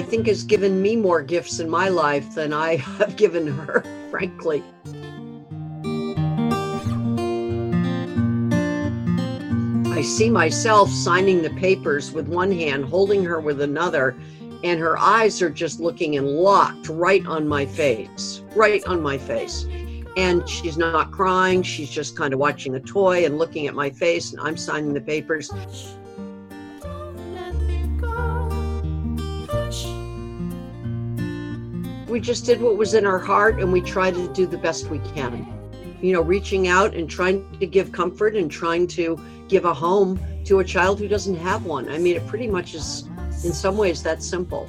I think has given me more gifts in my life than I have given her, frankly. I see myself signing the papers with one hand, holding her with another, and her eyes are just looking and locked right on my face, right on my face. And she's not crying, she's just kind of watching a toy and looking at my face, and I'm signing the papers. We just did what was in our heart and we tried to do the best we can. You know, reaching out and trying to give comfort and trying to give a home to a child who doesn't have one. I mean, it pretty much is, in some ways, that simple.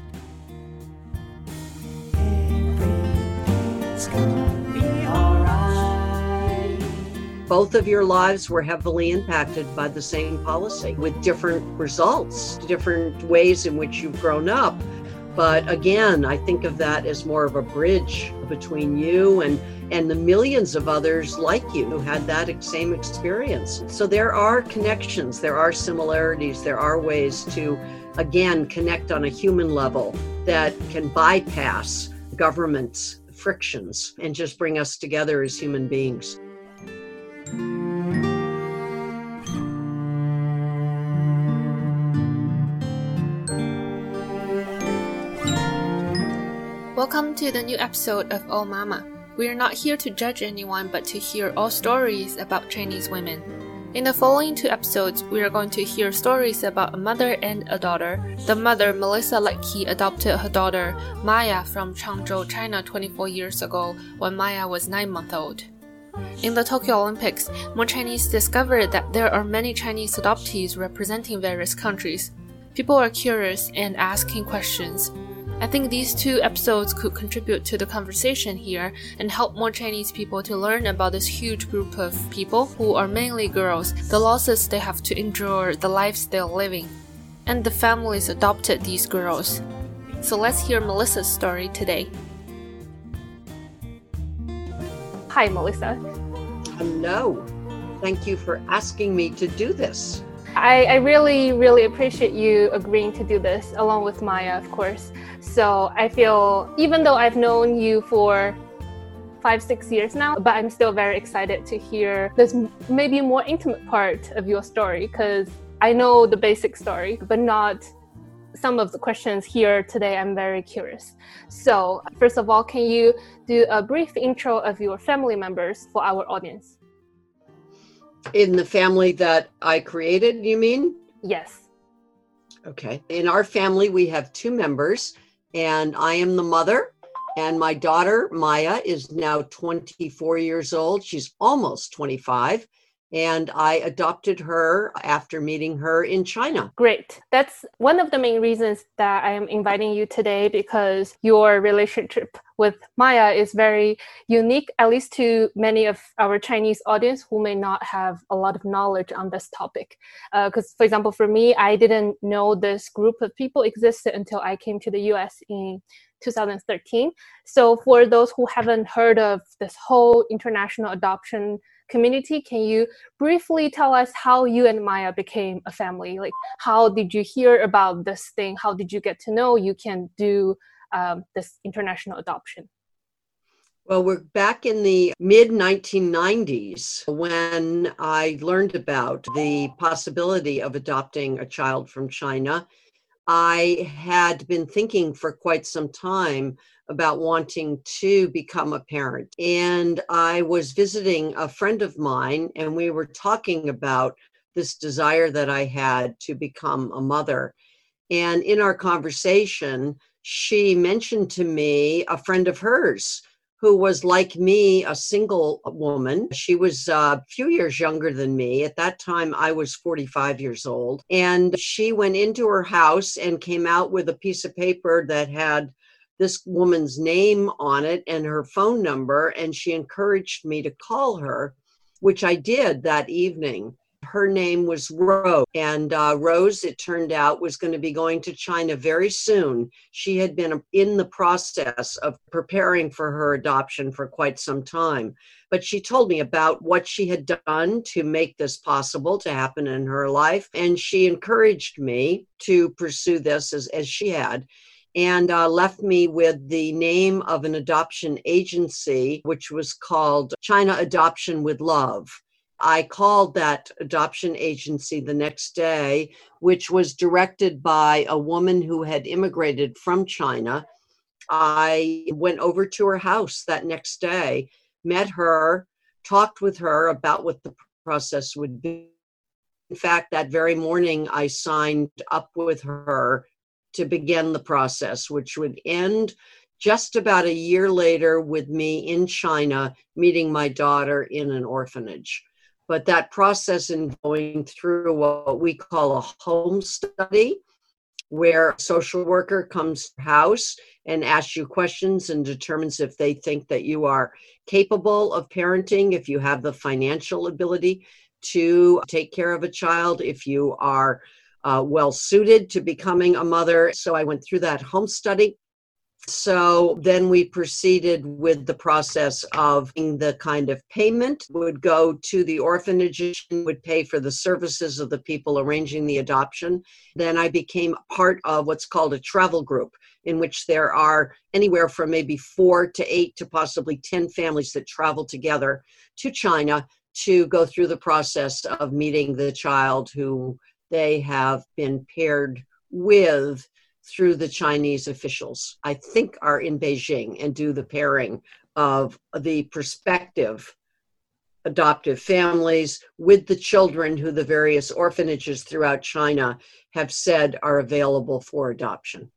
both of your lives were heavily impacted by the same policy with different results, different ways in which you've grown up. But again, I think of that as more of a bridge between you and and the millions of others like you who had that same experience. So there are connections, there are similarities, there are ways to again connect on a human level that can bypass government's frictions and just bring us together as human beings. Welcome to the new episode of Oh Mama. We are not here to judge anyone but to hear all stories about Chinese women. In the following two episodes, we are going to hear stories about a mother and a daughter. The mother, Melissa Ludtke, adopted her daughter, Maya, from Changzhou, China 24 years ago when Maya was 9 months old. In the Tokyo Olympics, more Chinese discovered that there are many Chinese adoptees representing various countries. People are curious and asking questions. I think these two episodes could contribute to the conversation here and help more Chinese people to learn about this huge group of people who are mainly girls, the losses they have to endure, the lives they're living, and the families adopted these girls. So let's hear Melissa's story today. Hi, Melissa. Hello. Thank you for asking me to do this. I, I, really, really appreciate you agreeing to do this along with Maya, of course. So I feel, even though I've known you for five, six years now, but I'm still very excited to hear this maybe more intimate part of your story because I know the basic story, but not some of the questions here today. I'm very curious. So, first of all, can you do a brief intro of your family members for our audience? In the family that I created, you mean? Yes. Okay. In our family, we have two members, and I am the mother. And my daughter, Maya, is now 24 years old. She's almost 25 and I adopted her after meeting her in China. Great. That's one of the main reasons that I am inviting you today because your relationship with Maya is very unique, at least to many of our Chinese audience who may not have a lot of knowledge on this topic. Because, uh, for example, for me, I didn't know this group of people existed until I came to the US in 2013. So, for those who haven't heard of this whole international adoption community, can you briefly tell us how you and Maya became a family? Like, how did you hear about this thing? How did you get to know you can do um, this international adoption? Well, we're back in the mid 1990s when I learned about the possibility of adopting a child from China. I had been thinking for quite some time about wanting to become a parent. And I was visiting a friend of mine, and we were talking about this desire that I had to become a mother. And in our conversation, she mentioned to me a friend of hers who was like me, a single woman. She was uh, a few years younger than me. At that time, I was 45 years old. And she went into her house and came out with a piece of paper that had this woman's name on it and her phone number, and she encouraged me to call her, which I did that evening. Her name was Rose, and uh, Rose, it turned out, was going to be going to China very soon. She had been in the process of preparing for her adoption for quite some time. But she told me about what she had done to make this possible to happen in her life. And she encouraged me to pursue this as, as she had. and uh, left me with the name of an adoption agency, which was called China Adoption with Love. I called that adoption agency the next day, which was directed by a woman who had immigrated from China. I went over to her house that next day, met her, talked with her about what the process would be. In fact, that very morning, I signed up with her to begin the process, which would end just about a year later with me in China meeting my daughter in an orphanage. But that process in going through what we call a home study, where a social worker comes to house and asks you questions and determines if they think that you are capable of parenting, if you have the financial ability to take care of a child, if you are uh, well suited to becoming a mother. So I went through that home study. So then we proceeded with the process of the kind of payment would go to the orphanage, would pay for the services of the people arranging the adoption. Then I became part of what's called a travel group, in which there are anywhere from maybe four to eight to possibly 10 families that travel together to China to go through the process of meeting the child who they have been paired with through the Chinese officials, I think are in Beijing and do the pairing of the prospective adoptive families with the children who the various orphanages throughout China have said are available for adoption.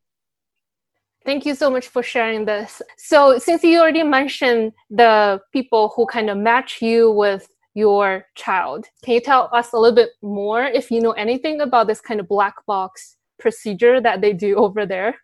Thank you so much for sharing this. So, since you already mentioned the people who kind of match you with your child. Can you tell us a little bit more if you know anything about this kind of black box procedure that they do over there?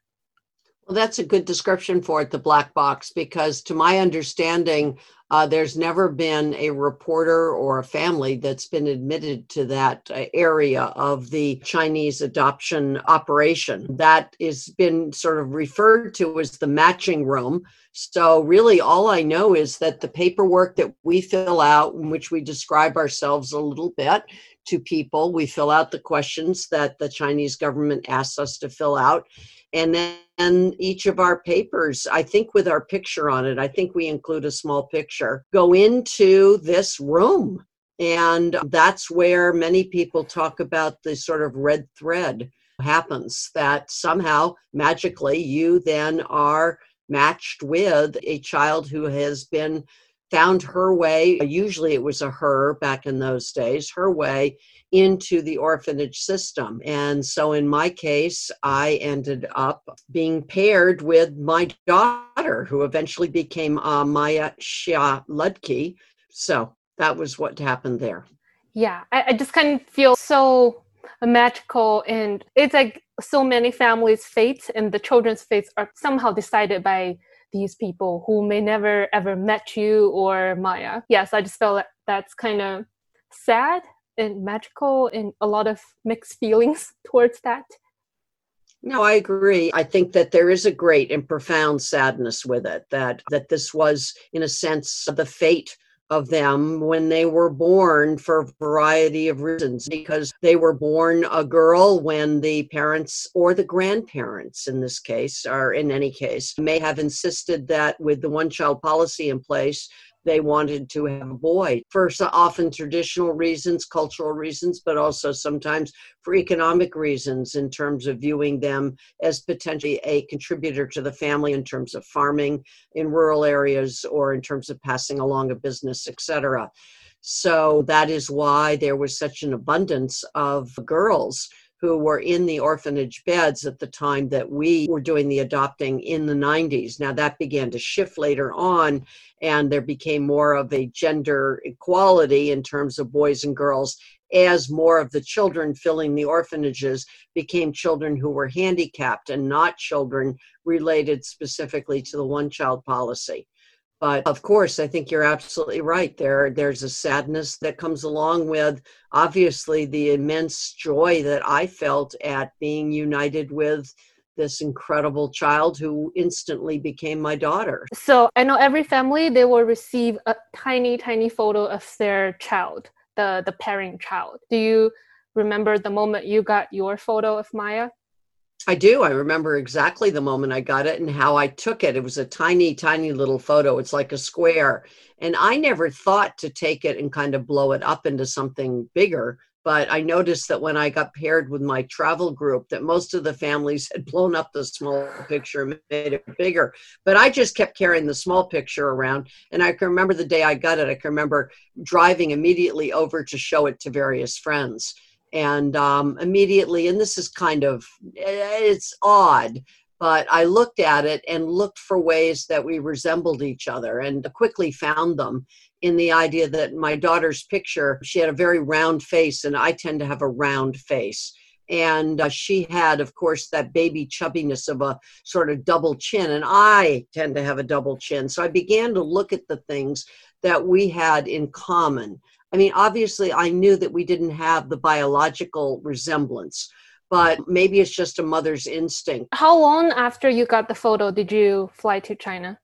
Well, that's a good description for it, the black box, because to my understanding, uh, there's never been a reporter or a family that's been admitted to that uh, area of the Chinese adoption operation. That has been sort of referred to as the matching room. So, really, all I know is that the paperwork that we fill out, in which we describe ourselves a little bit to people, we fill out the questions that the Chinese government asks us to fill out. And then each of our papers, I think with our picture on it, I think we include a small picture, go into this room. And that's where many people talk about the sort of red thread happens that somehow magically you then are matched with a child who has been found her way usually it was a her back in those days her way into the orphanage system. And so in my case, I ended up being paired with my daughter, who eventually became uh, Maya Xia Ludtke. So that was what happened there. Yeah, I, I just kind of feel so magical and it's like so many families' fates and the children's fates are somehow decided by these people who may never ever met you or Maya. Yes, I just felt that that's kind of sad and magical and a lot of mixed feelings towards that. No, I agree. I think that there is a great and profound sadness with it that that this was in a sense the fate of them when they were born for a variety of reasons because they were born a girl when the parents or the grandparents in this case or in any case may have insisted that with the one child policy in place they wanted to have a boy for often traditional reasons, cultural reasons, but also sometimes for economic reasons in terms of viewing them as potentially a contributor to the family in terms of farming in rural areas or in terms of passing along a business, etc. So that is why there was such an abundance of girls who were in the orphanage beds at the time that we were doing the adopting in the 90s. Now, that began to shift later on, and there became more of a gender equality in terms of boys and girls as more of the children filling the orphanages became children who were handicapped and not children related specifically to the one child policy. But of course, I think you're absolutely right. There, there's a sadness that comes along with obviously the immense joy that I felt at being united with this incredible child who instantly became my daughter. So I know every family they will receive a tiny, tiny photo of their child, the the pairing child. Do you remember the moment you got your photo of Maya? I do. I remember exactly the moment I got it and how I took it. It was a tiny, tiny little photo. It's like a square. And I never thought to take it and kind of blow it up into something bigger. But I noticed that when I got paired with my travel group, that most of the families had blown up the small picture and made it bigger. But I just kept carrying the small picture around. And I can remember the day I got it, I can remember driving immediately over to show it to various friends and um, immediately and this is kind of it's odd but i looked at it and looked for ways that we resembled each other and quickly found them in the idea that my daughter's picture she had a very round face and i tend to have a round face. And uh, she had of course that baby chubbiness of a sort of double chin and i tend to have a double chin. So i began to look at the things that we had in common I mean, obviously, I knew that we didn't have the biological resemblance, but maybe it's just a mother's instinct. How long after you got the photo did you fly to China?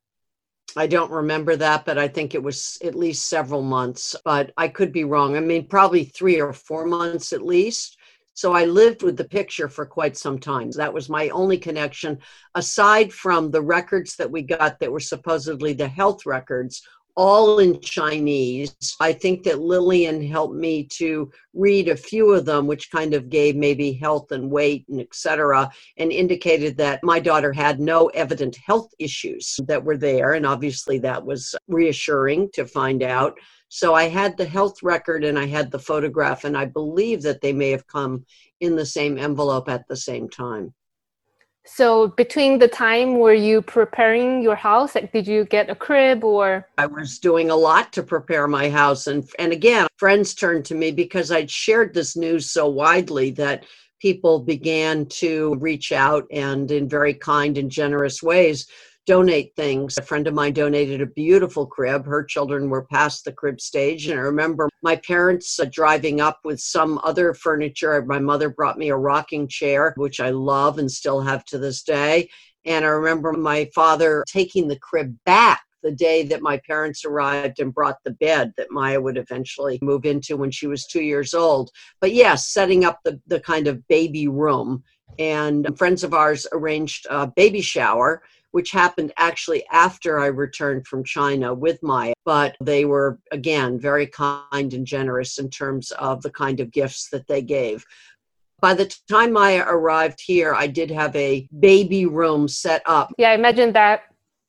I don't remember that, but I think it was at least several months, but I could be wrong. I mean, probably three or four months at least. So I lived with the picture for quite some time. That was my only connection, aside from the records that we got that were supposedly the health records all in Chinese. I think that Lillian helped me to read a few of them, which kind of gave maybe health and weight and etc., and indicated that my daughter had no evident health issues that were there. And obviously that was reassuring to find out. So I had the health record and I had the photograph, and I believe that they may have come in the same envelope at the same time. So between the time were you preparing your house? Like did you get a crib or? I was doing a lot to prepare my house. And and again friends turned to me because I'd shared this news so widely that people began to reach out and in very kind and generous ways donate things. A friend of mine donated a beautiful crib. Her children were past the crib stage. And I remember my parents uh, driving up with some other furniture. My mother brought me a rocking chair, which I love and still have to this day. And I remember my father taking the crib back the day that my parents arrived and brought the bed that Maya would eventually move into when she was two years old. But yes, setting up the, the kind of baby room. And friends of ours arranged a baby shower which happened actually after I returned from China with Maya. But they were, again, very kind and generous in terms of the kind of gifts that they gave. By the time Maya arrived here, I did have a baby room set up. Yeah, I imagine that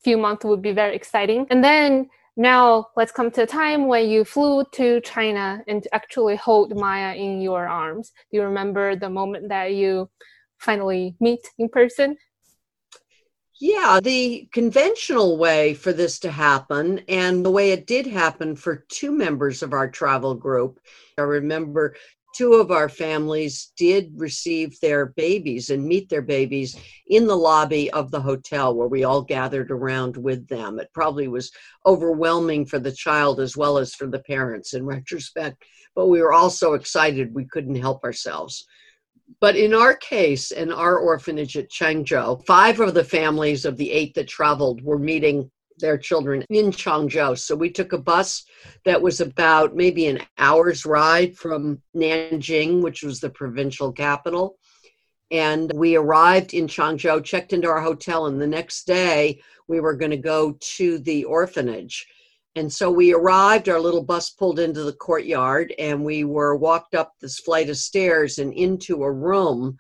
few months would be very exciting. And then now let's come to a time when you flew to China and actually hold Maya in your arms. Do you remember the moment that you finally meet in person? Yeah, the conventional way for this to happen, and the way it did happen for two members of our travel group. I remember two of our families did receive their babies and meet their babies in the lobby of the hotel where we all gathered around with them. It probably was overwhelming for the child as well as for the parents in retrospect, but we were all so excited we couldn't help ourselves. But in our case, in our orphanage at Changzhou, five of the families of the eight that traveled were meeting their children in Changzhou. So we took a bus that was about maybe an hour's ride from Nanjing, which was the provincial capital. And we arrived in Changzhou, checked into our hotel, and the next day we were going to go to the orphanage. And so we arrived, our little bus pulled into the courtyard, and we were walked up this flight of stairs and into a room.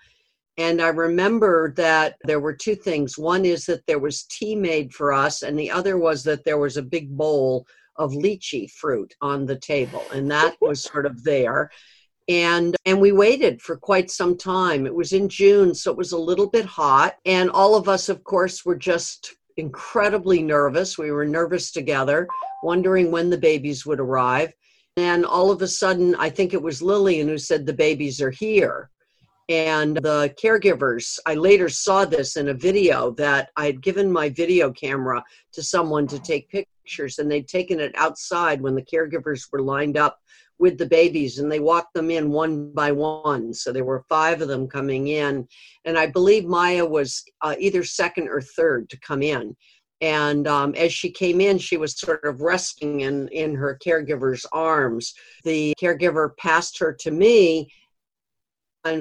And I remember that there were two things. One is that there was tea made for us, and the other was that there was a big bowl of lychee fruit on the table, and that was sort of there. And and we waited for quite some time. It was in June, so it was a little bit hot, and all of us, of course, were just incredibly nervous. We were nervous together, wondering when the babies would arrive. And all of a sudden, I think it was Lillian who said, The babies are here. And the caregivers, I later saw this in a video that I had given my video camera to someone to take pictures, and they'd taken it outside when the caregivers were lined up with the babies and they walked them in one by one. So there were five of them coming in. And I believe Maya was uh, either second or third to come in. And um, as she came in, she was sort of resting in, in her caregiver's arms. The caregiver passed her to me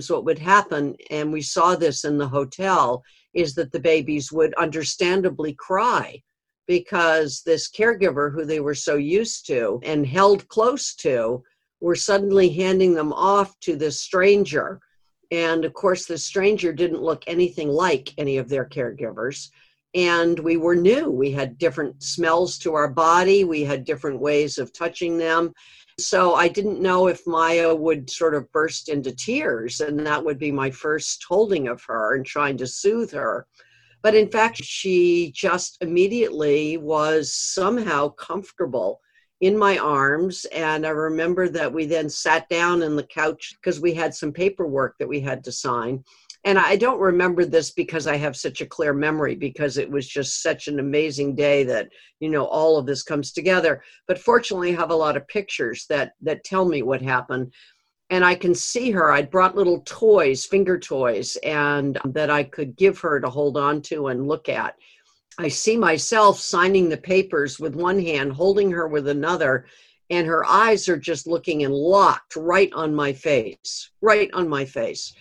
what would happen, and we saw this in the hotel, is that the babies would understandably cry because this caregiver who they were so used to and held close to were suddenly handing them off to this stranger. And of course, the stranger didn't look anything like any of their caregivers. And we were new. We had different smells to our body, we had different ways of touching them. So I didn't know if Maya would sort of burst into tears, and that would be my first holding of her and trying to soothe her. But in fact, she just immediately was somehow comfortable in my arms. And I remember that we then sat down in the couch because we had some paperwork that we had to sign. And I don't remember this because I have such a clear memory because it was just such an amazing day that, you know, all of this comes together. But fortunately, I have a lot of pictures that that tell me what happened and I can see her. I'd brought little toys, finger toys, and um, that I could give her to hold on to and look at. I see myself signing the papers with one hand, holding her with another, and her eyes are just looking and locked right on my face, right on my face.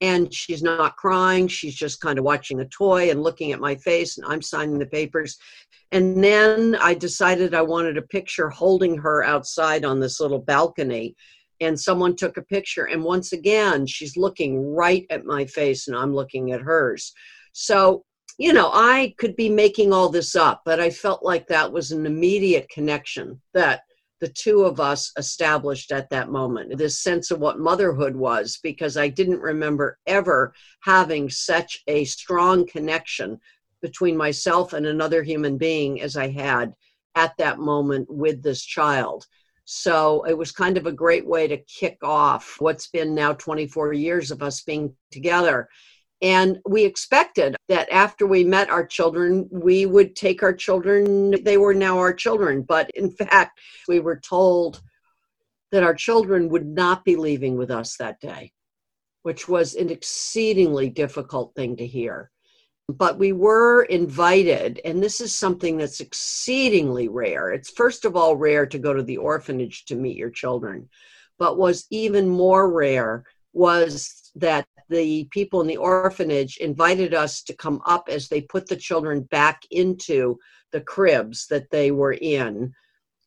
And she's not crying. She's just kind of watching the toy and looking at my face, and I'm signing the papers. And then I decided I wanted a picture holding her outside on this little balcony and someone took a picture and once again she's looking right at my face and i'm looking at hers. So you know i could be making all this up but i felt like that was an immediate connection that the two of us established at that moment this sense of what motherhood was because i didn't remember ever having such a strong connection between myself and another human being as i had at that moment with this child so it was kind of a great way to kick off what's been now 24 years of us being together. And we expected that after we met our children, we would take our children. They were now our children. But in fact, we were told that our children would not be leaving with us that day, which was an exceedingly difficult thing to hear. But we were invited, and this is something that's exceedingly rare. It's first of all rare to go to the orphanage to meet your children, but was even more rare was that the people in the orphanage invited us to come up as they put the children back into the cribs that they were in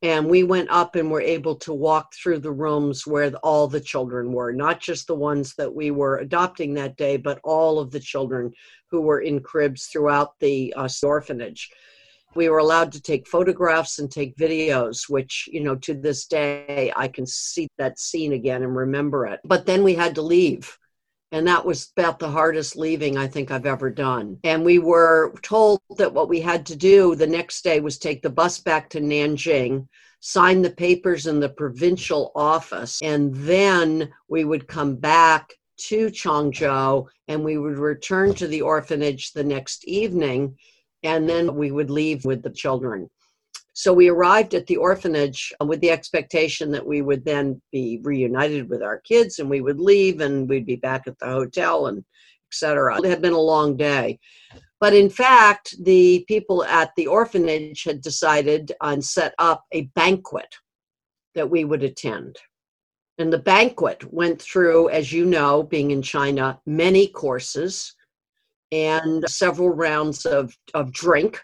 and we went up and were able to walk through the rooms where all the children were not just the ones that we were adopting that day but all of the children who were in cribs throughout the uh, orphanage. We were allowed to take photographs and take videos which you know to this day i can see that scene again and remember it. But then we had to leave. And that was about the hardest leaving I think I've ever done. And we were told that what we had to do the next day was take the bus back to Nanjing, sign the papers in the provincial office, and then we would come back to Changzhou and we would return to the orphanage the next evening. And then we would leave with the children. So we arrived at the orphanage with the expectation that we would then be reunited with our kids and we would leave and we'd be back at the hotel and etc. It had been a long day. But in fact, the people at the orphanage had decided and set up a banquet that we would attend. And the banquet went through, as you know, being in China, many courses and several rounds of, of drink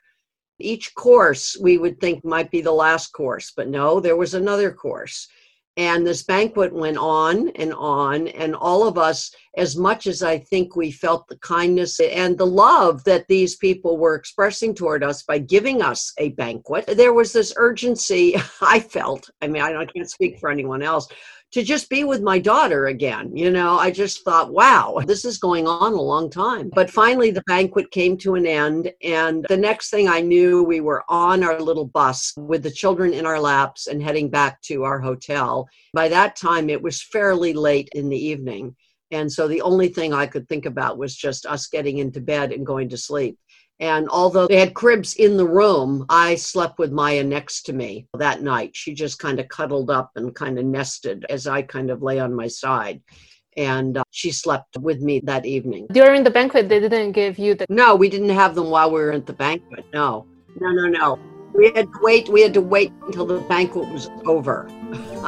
each course we would think might be the last course, but no, there was another course. And this banquet went on and on, and all of us, as much as I think we felt the kindness and the love that these people were expressing toward us by giving us a banquet, there was this urgency I felt. I mean, I can't speak for anyone else, to just be with my daughter again. You know, I just thought, wow, this is going on a long time. But finally, the banquet came to an end. And the next thing I knew, we were on our little bus with the children in our laps and heading back to our hotel. By that time, it was fairly late in the evening. And so the only thing I could think about was just us getting into bed and going to sleep. And although they had cribs in the room, I slept with Maya next to me that night. She just kind of cuddled up and kind of nested as I kind of lay on my side. And uh, she slept with me that evening. During the banquet, they didn't give you the. No, we didn't have them while we were at the banquet. No, no, no, no. We had to wait. We had to wait until the banquet was over.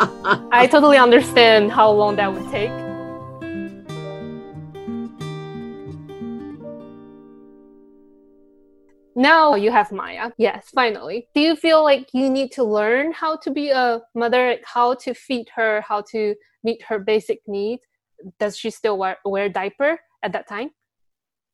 I totally understand how long that would take. Now you have Maya. Yes, finally. Do you feel like you need to learn how to be a mother, how to feed her, how to meet her basic needs? Does she still wear, wear diaper at that time?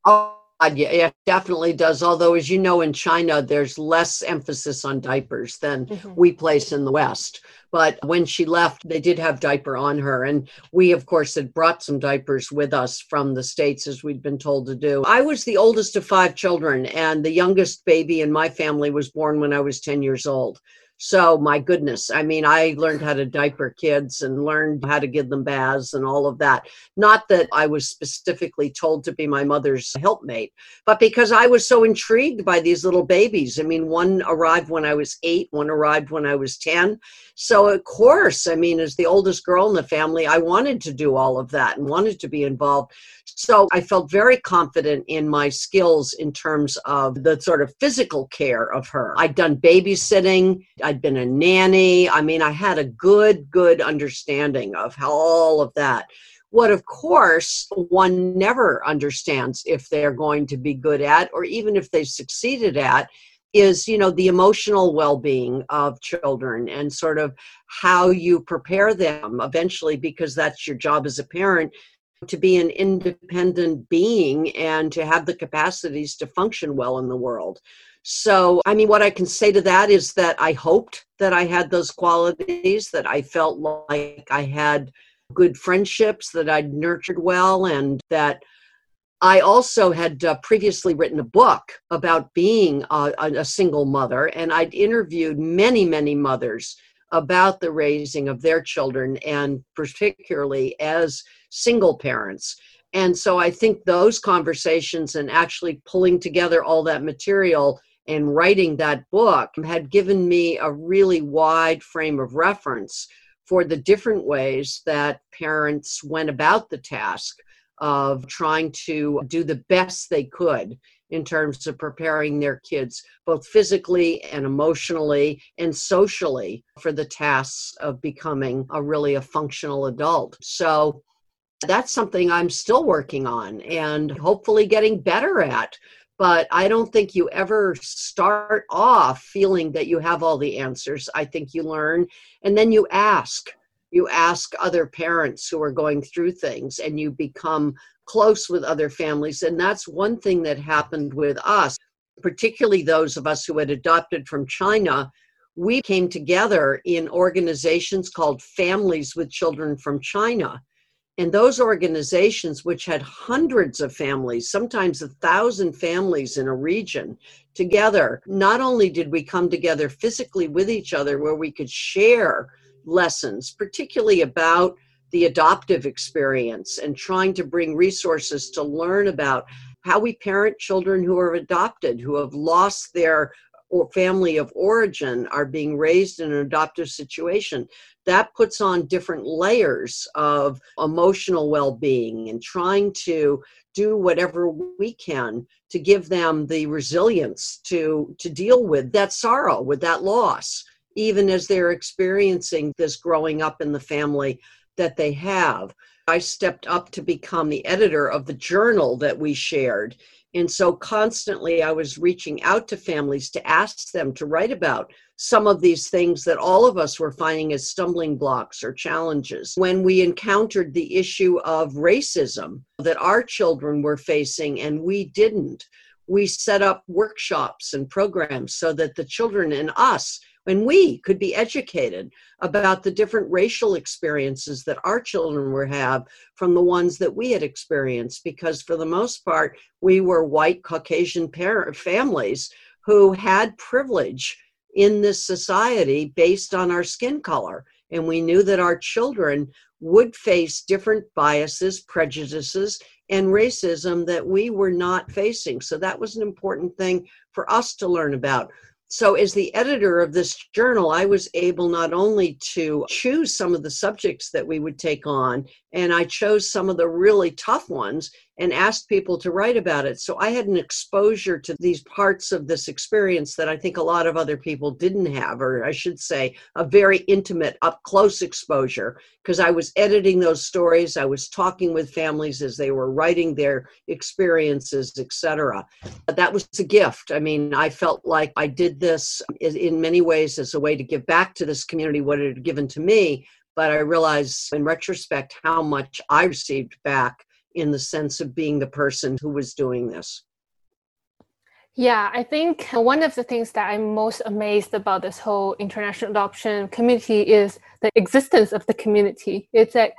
Oh, yeah, yeah, definitely does. Although, as you know, in China, there's less emphasis on diapers than mm-hmm. we place in the West. But when she left, they did have diaper on her. And we, of course, had brought some diapers with us from the States, as we'd been told to do. I was the oldest of five children, and the youngest baby in my family was born when I was 10 years old. So, my goodness, I mean, I learned how to diaper kids and learned how to give them baths and all of that. Not that I was specifically told to be my mother's helpmate, but because I was so intrigued by these little babies. I mean, one arrived when I was eight, one arrived when I was 10. So, of course, I mean, as the oldest girl in the family, I wanted to do all of that and wanted to be involved. So, I felt very confident in my skills in terms of the sort of physical care of her. I'd done babysitting. I'd been a nanny. I mean, I had a good, good understanding of how all of that. What, of course, one never understands if they're going to be good at, or even if they've succeeded at, is you know the emotional well-being of children and sort of how you prepare them eventually because that's your job as a parent to be an independent being and to have the capacities to function well in the world so, I mean, what I can say to that is that I hoped that I had those qualities, that I felt like I had good friendships, that I'd nurtured well, and that I also had uh, previously written a book about being a, a single mother, and I'd interviewed many, many mothers about the raising of their children, and particularly as single parents. And so I think those conversations and actually pulling together all that material and writing that book had given me a really wide frame of reference for the different ways that parents went about the task of trying to do the best they could in terms of preparing their kids, both physically and emotionally and socially, for the tasks of becoming a really a functional adult. So that's something I'm still working on and hopefully getting better at but I don't think you ever start off feeling that you have all the answers. I think you learn and then you ask. You ask other parents who are going through things and you become close with other families. And that's one thing that happened with us, particularly those of us who had adopted from China. We came together in organizations called Families with Children from China and those organizations, which had hundreds of families, sometimes a thousand families in a region together, not only did we come together physically with each other where we could share lessons, particularly about the adoptive experience and trying to bring resources to learn about how we parent children who are adopted, who have lost their or family of origin are being raised in an adoptive situation that puts on different layers of emotional well-being and trying to do whatever we can to give them the resilience to to deal with that sorrow with that loss even as they're experiencing this growing up in the family that they have. I stepped up to become the editor of the journal that we shared and so constantly I was reaching out to families to ask them to write about some of these things that all of us were finding as stumbling blocks or challenges. When we encountered the issue of racism that our children were facing and we didn't, we set up workshops and programs so that the children and us when we could be educated about the different racial experiences that our children were have from the ones that we had experienced because for the most part we were white caucasian parent families who had privilege in this society based on our skin color. And we knew that our children would face different biases prejudices and racism that we were not facing. So that was an important thing for us to learn about so, as the editor of this journal, I was able not only to choose some of the subjects that we would take on and I chose some of the really tough ones and asked people to write about it. So I had an exposure to these parts of this experience that I think a lot of other people didn't have, or I should say, a very intimate, up close exposure, because I was editing those stories. I was talking with families as they were writing their experiences, etc. That was a gift. I mean, I felt like I did this in many ways as a way to give back to this community what it had given to me but I realize in retrospect how much I received back in the sense of being the person who was doing this. Yeah, I think one of the things that I'm most amazed about this whole international adoption community is the existence of the community. It's like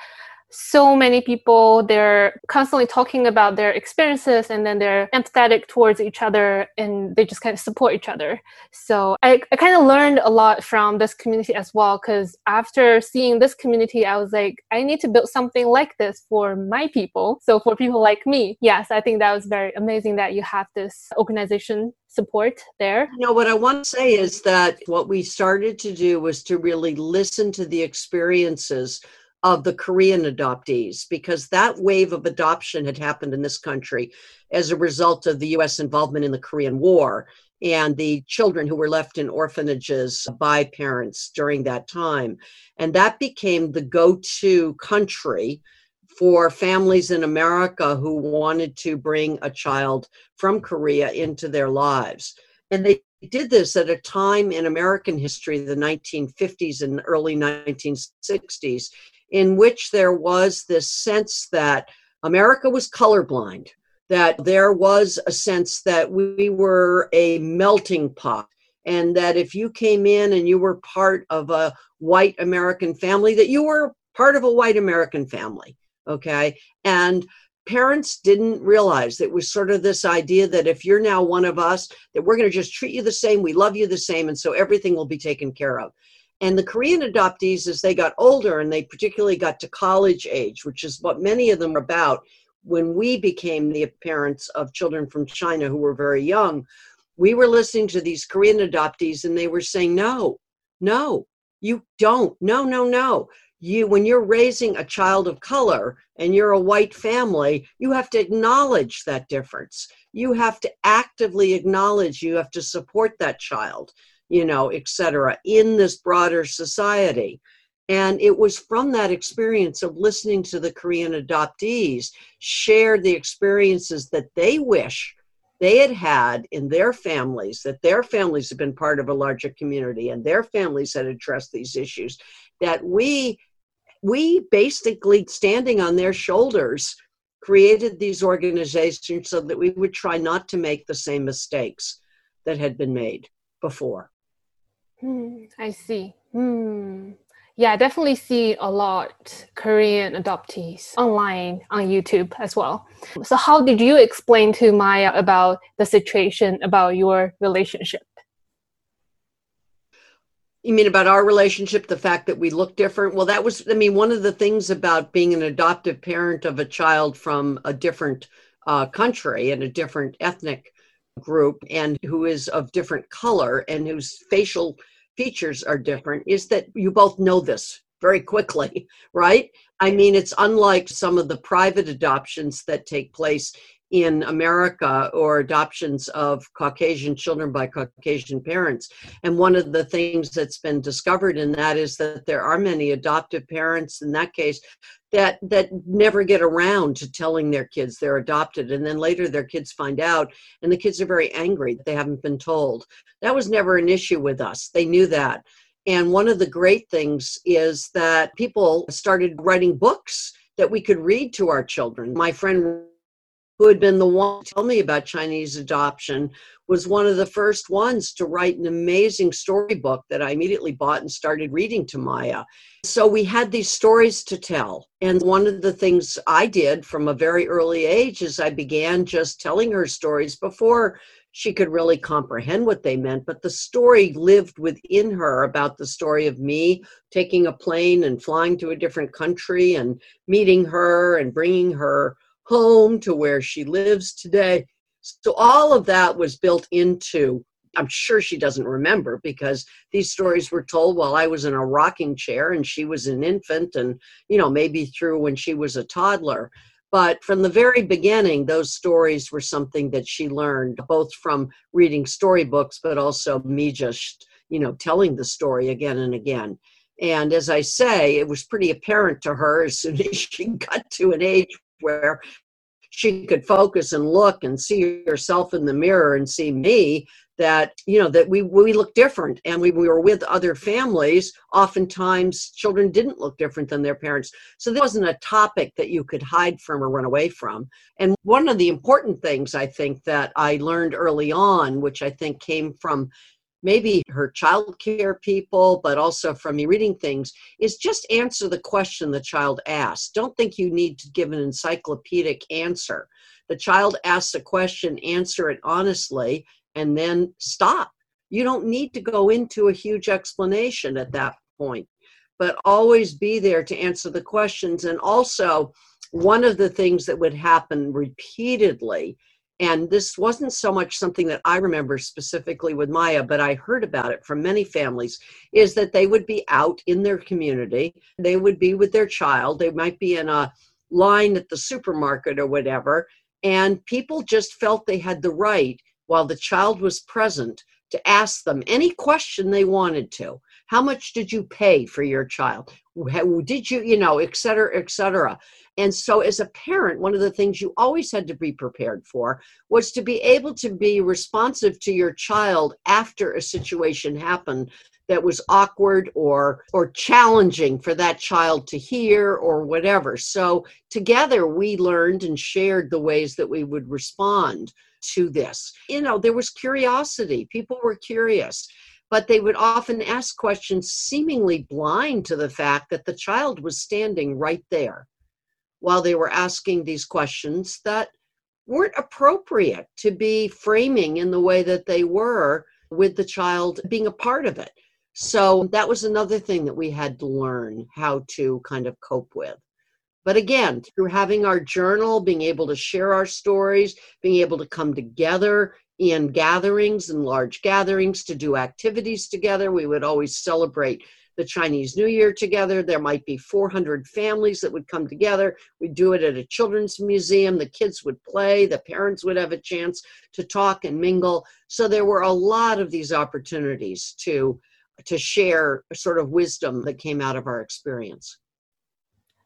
so many people they're constantly talking about their experiences and then they're empathetic towards each other and they just kind of support each other so i, I kind of learned a lot from this community as well because after seeing this community i was like i need to build something like this for my people so for people like me yes i think that was very amazing that you have this organization support there. You know, what I want to say is that what we started to do was to really listen to the experiences of the Korean adoptees because that wave of adoption had happened in this country as a result of the US involvement in the Korean War and the children who were left in orphanages by parents during that time. And that became the go to country for families in America who wanted to bring a child from Korea into their lives. And they did this at a time in American history, the 1950s and early 1960s, in which there was this sense that America was colorblind, that there was a sense that we were a melting pot, and that if you came in and you were part of a white American family, that you were part of a white American family. Okay. And parents didn't realize it was sort of this idea that if you're now one of us, that we're going to just treat you the same, we love you the same, and so everything will be taken care of. And the Korean adoptees, as they got older and they particularly got to college age, which is what many of them are about, when we became the parents of children from China who were very young, we were listening to these Korean adoptees and they were saying, no, no, you don't. No, no, no. You, when you're raising a child of color and you're a white family, you have to acknowledge that difference. You have to actively acknowledge, you have to support that child you know, etc., in this broader society. And it was from that experience of listening to the Korean adoptees share the experiences that they wish they had had in their families, that their families had been part of a larger community and their families had addressed these issues, that we we basically standing on their shoulders created these organizations so that we would try not to make the same mistakes that had been made before. Hmm, I see. Hmm. Yeah, I definitely see a lot Korean adoptees online on YouTube as well. So how did you explain to Maya about the situation about your relationship? You mean about our relationship, the fact that we look different? Well, that was, I mean, one of the things about being an adoptive parent of a child from a different uh, country and a different ethnic group and who is of different color and whose facial features are different is that you both know this very quickly, right? I mean, it's unlike some of the private adoptions that take place in America or adoptions of Caucasian children by Caucasian parents. And one of the things that's been discovered in that is that there are many adoptive parents in that case that that never get around to telling their kids they're adopted and then later their kids find out and the kids are very angry that they haven't been told. That was never an issue with us. They knew that. And one of the great things is that people started writing books that we could read to our children. My friend who had been the one to tell me about Chinese adoption, was one of the first ones to write an amazing storybook that I immediately bought and started reading to Maya. So we had these stories to tell. And one of the things I did from a very early age is I began just telling her stories before she could really comprehend what they meant, but the story lived within her about the story of me taking a plane and flying to a different country and meeting her and bringing her home to where she lives today. So all of that was built into I'm sure she doesn't remember because these stories were told while I was in a rocking chair and she was an infant and, you know, maybe through when she was a toddler. But from the very beginning, those stories were something that she learned both from reading storybooks, but also me just, you know, telling the story again and again. And as I say, it was pretty apparent to her as soon as she got to an age where she could focus and look and see herself in the mirror and see me that you know that we we look different. And we, we were with other families. Oftentimes children didn't look different than their parents. So there wasn't a topic that you could hide from or run away from. And one of the important things i think that i learned early on which i think came from maybe her child care people, but also from me reading things, is just answer the question the child asks. Don't think you need to give an encyclopedic answer. The child asks a question, answer it honestly, and then stop. You don't need to go into a huge explanation at that point, but always be there to answer the questions. And also, one of the things that would happen repeatedly and this wasn't so much something that I remember specifically with Maya, but I heard about it from many families, is that they would be out in their community. They would be with their child. They might be in a line at the supermarket or whatever. And people just felt they had the right, while the child was present, to ask them any question they wanted to. How much did you pay for your child? Did you, you know, et cetera, et cetera. And so, as a parent, one of the things you always had to be prepared for was to be able to be responsive to your child after a situation happened that was awkward or or challenging for that child to hear or whatever. So together we learned and shared the ways that we would respond to this. You know, there was curiosity. People were curious but they would often ask questions seemingly blind to the fact that the child was standing right there while they were asking these questions that weren't appropriate to be framing in the way that they were with the child being a part of it. So that was another thing that we had to learn how to kind of cope with. But again, through having our journal, being able to share our stories, being able to come together in gatherings and large gatherings to do activities together, we would always celebrate the Chinese New Year together. There might be 400 families that would come together. We'd do it at a children's museum. The kids would play, the parents would have a chance to talk and mingle. So there were a lot of these opportunities to to share sort of wisdom that came out of our experience.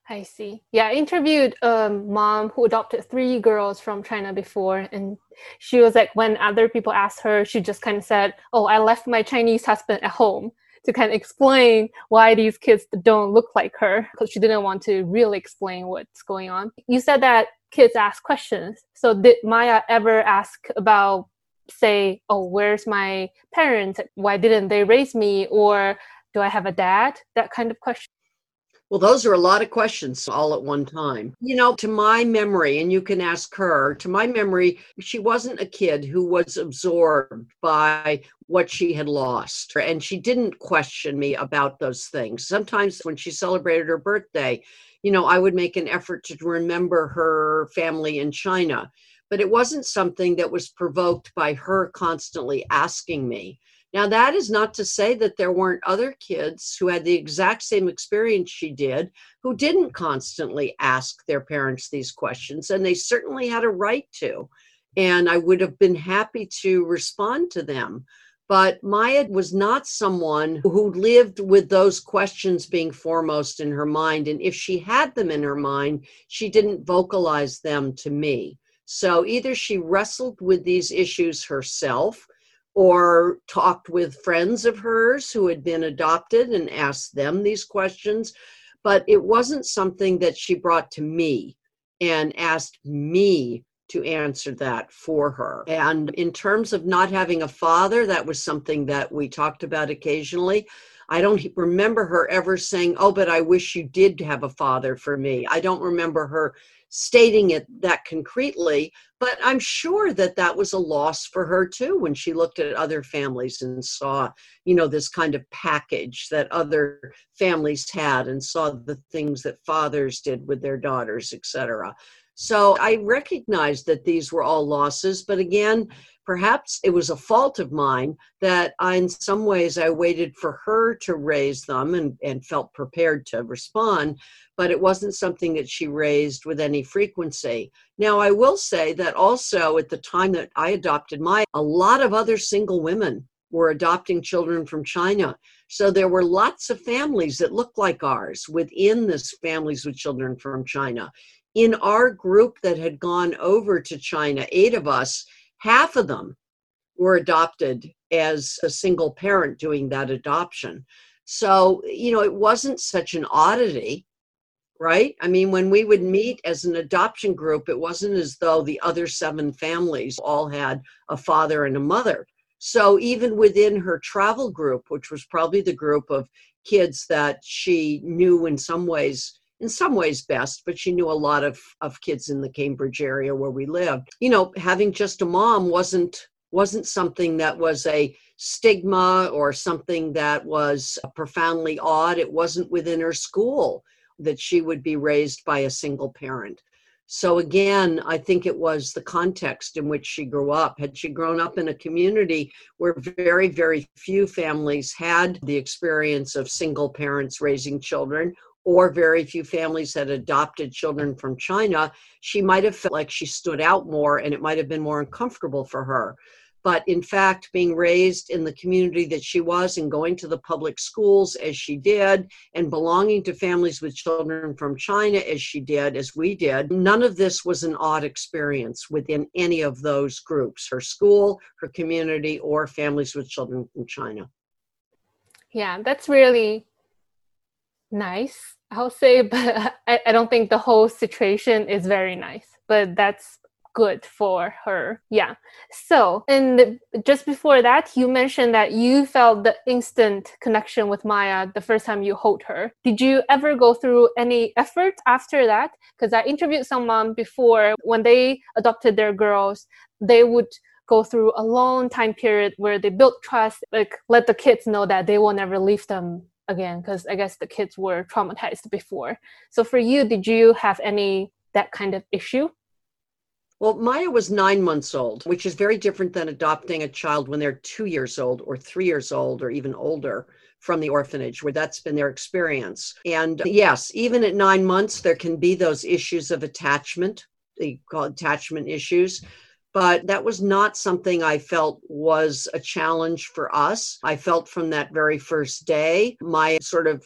I see. Yeah, I interviewed a mom who adopted three girls from China before, and she was like, when other people asked her, she just kind of said, "Oh, I left my Chinese husband at home." to kind of explain why these kids don't look like her because she didn't want to really explain what's going on. You said that kids ask questions. So did Maya ever ask about say, "Oh, where's my parents? Why didn't they raise me?" or "Do I have a dad?" That kind of question. Well, those are a lot of questions all at one time. You know, to my memory, and you can ask her, to my memory, she wasn't a kid who was absorbed by what she had lost. And she didn't question me about those things. Sometimes when she celebrated her birthday, you know, I would make an effort to remember her family in China. But it wasn't something that was provoked by her constantly asking me. Now, that is not to say that there weren't other kids who had the exact same experience she did who didn't constantly ask their parents these questions, and they certainly had a right to. And I would have been happy to respond to them. But Maya was not someone who lived with those questions being foremost in her mind. And if she had them in her mind, she didn't vocalize them to me. So either she wrestled with these issues herself or talked with friends of hers who had been adopted and asked them these questions. But it wasn't something that she brought to me and asked me to answer that for her. And in terms of not having a father, that was something that we talked about occasionally. I don't remember her ever saying, Oh, but I wish you did have a father for me. I don't remember her stating it that concretely, But I'm sure that that was a loss for her too when she looked at other families and saw, you know, this kind of package that other families had and saw the things that fathers did with their daughters, etc. So I recognized that these were all losses, but again, perhaps it was a fault of mine that I, in some ways I waited for her to raise them and, and felt prepared to respond, but it wasn't something that she raised with any frequency. Now, I will say that also at the time that I adopted my, a lot of other single women were adopting children from China. So there were lots of families that looked like ours within this families with children from China. In our group that had gone over to China, eight of us, half of them were adopted as a single parent doing that adoption. So, you know, it wasn't such an oddity, right? I mean, when we would meet as an adoption group, it wasn't as though the other seven families all had a father and a mother. So, even within her travel group, which was probably the group of kids that she knew in some ways in some ways best, but she knew a lot of, of kids in the Cambridge area where we lived. You know, having just a mom wasn't wasn't something that was a stigma or something that was profoundly odd. It wasn't within her school that she would be raised by a single parent. So again, I think it was the context in which she grew up. Had she grown up in a community where very, very few families had the experience of single parents raising children, or very few families had adopted children from China, she might have felt like she stood out more and it might have been more uncomfortable for her. But in fact, being raised in the community that she was and going to the public schools as she did, and belonging to families with children from China as she did, as we did, none of this was an odd experience within any of those groups her school, her community, or families with children from China. Yeah, that's really nice I'll say, but I, don't think the whole situation is very nice. But that's good for her. Yeah. So, and just before that, you mentioned that you felt the instant connection with Maya the first time you hold her. Did you ever go through any effort after that? Because I interviewed someone before when they adopted their girls, they would go through a long time period where they built trust, like let the kids know that they will never leave them again because i guess the kids were traumatized before so for you did you have any that kind of issue well, Maya was nine months old, which is very different than adopting a child when they're two years old or three years old or even older from the orphanage, where that's been their experience. And yes, even at nine months, there can be those issues of attachment. They call attachment issues but that was not something I felt was a challenge for us. I felt from that very first day, Maya sort of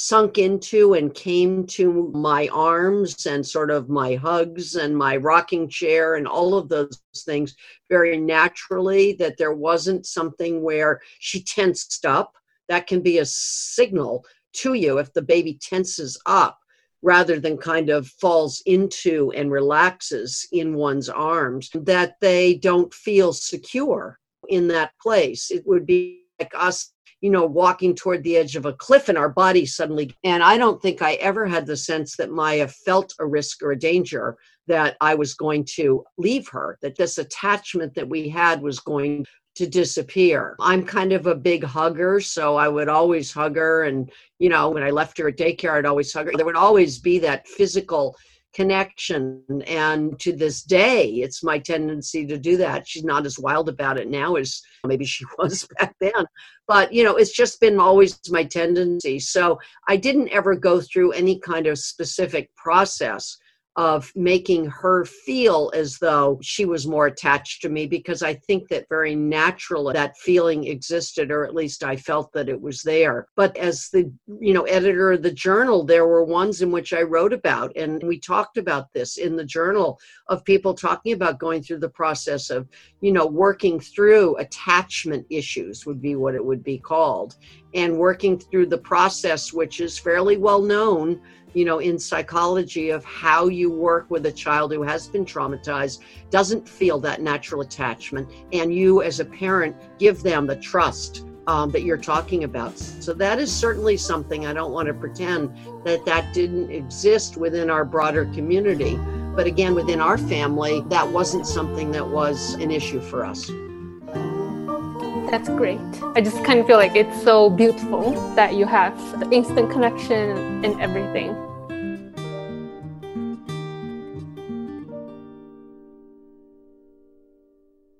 sunk into and came to my arms and sort of my hugs and my rocking chair and all of those things very naturally, that there wasn't something where she tensed up. That can be a signal to you if the baby tenses up rather than kind of falls into and relaxes in one's arms, that they don't feel secure in that place. It would be like us, you know, walking toward the edge of a cliff and our body suddenly. And I don't think I ever had the sense that Maya felt a risk or a danger that I was going to leave her, that this attachment that we had was going to disappear. I'm kind of a big hugger, so I would always hug her. And, you know, when I left her at daycare, I'd always hug her. There would always be that physical connection. And to this day, it's my tendency to do that. She's not as wild about it now as maybe she was back then. But, you know, it's just been always my tendency. So I didn't ever go through any kind of specific process of making her feel as though she was more attached to me because I think that very naturally that feeling existed, or at least I felt that it was there. But as the you know editor of the journal, there were ones in which I wrote about, and we talked about this in the journal of people talking about going through the process of you know working through attachment issues would be what it would be called, and working through the process, which is fairly well known you know, in psychology of how you work with a child who has been traumatized, doesn't feel that natural attachment, and you as a parent give them the trust um, that you're talking about. So that is certainly something I don't want to pretend that that didn't exist within our broader community. But again, within our family, that wasn't something that was an issue for us. That's great. I just kind of feel like it's so beautiful that you have the instant connection and everything.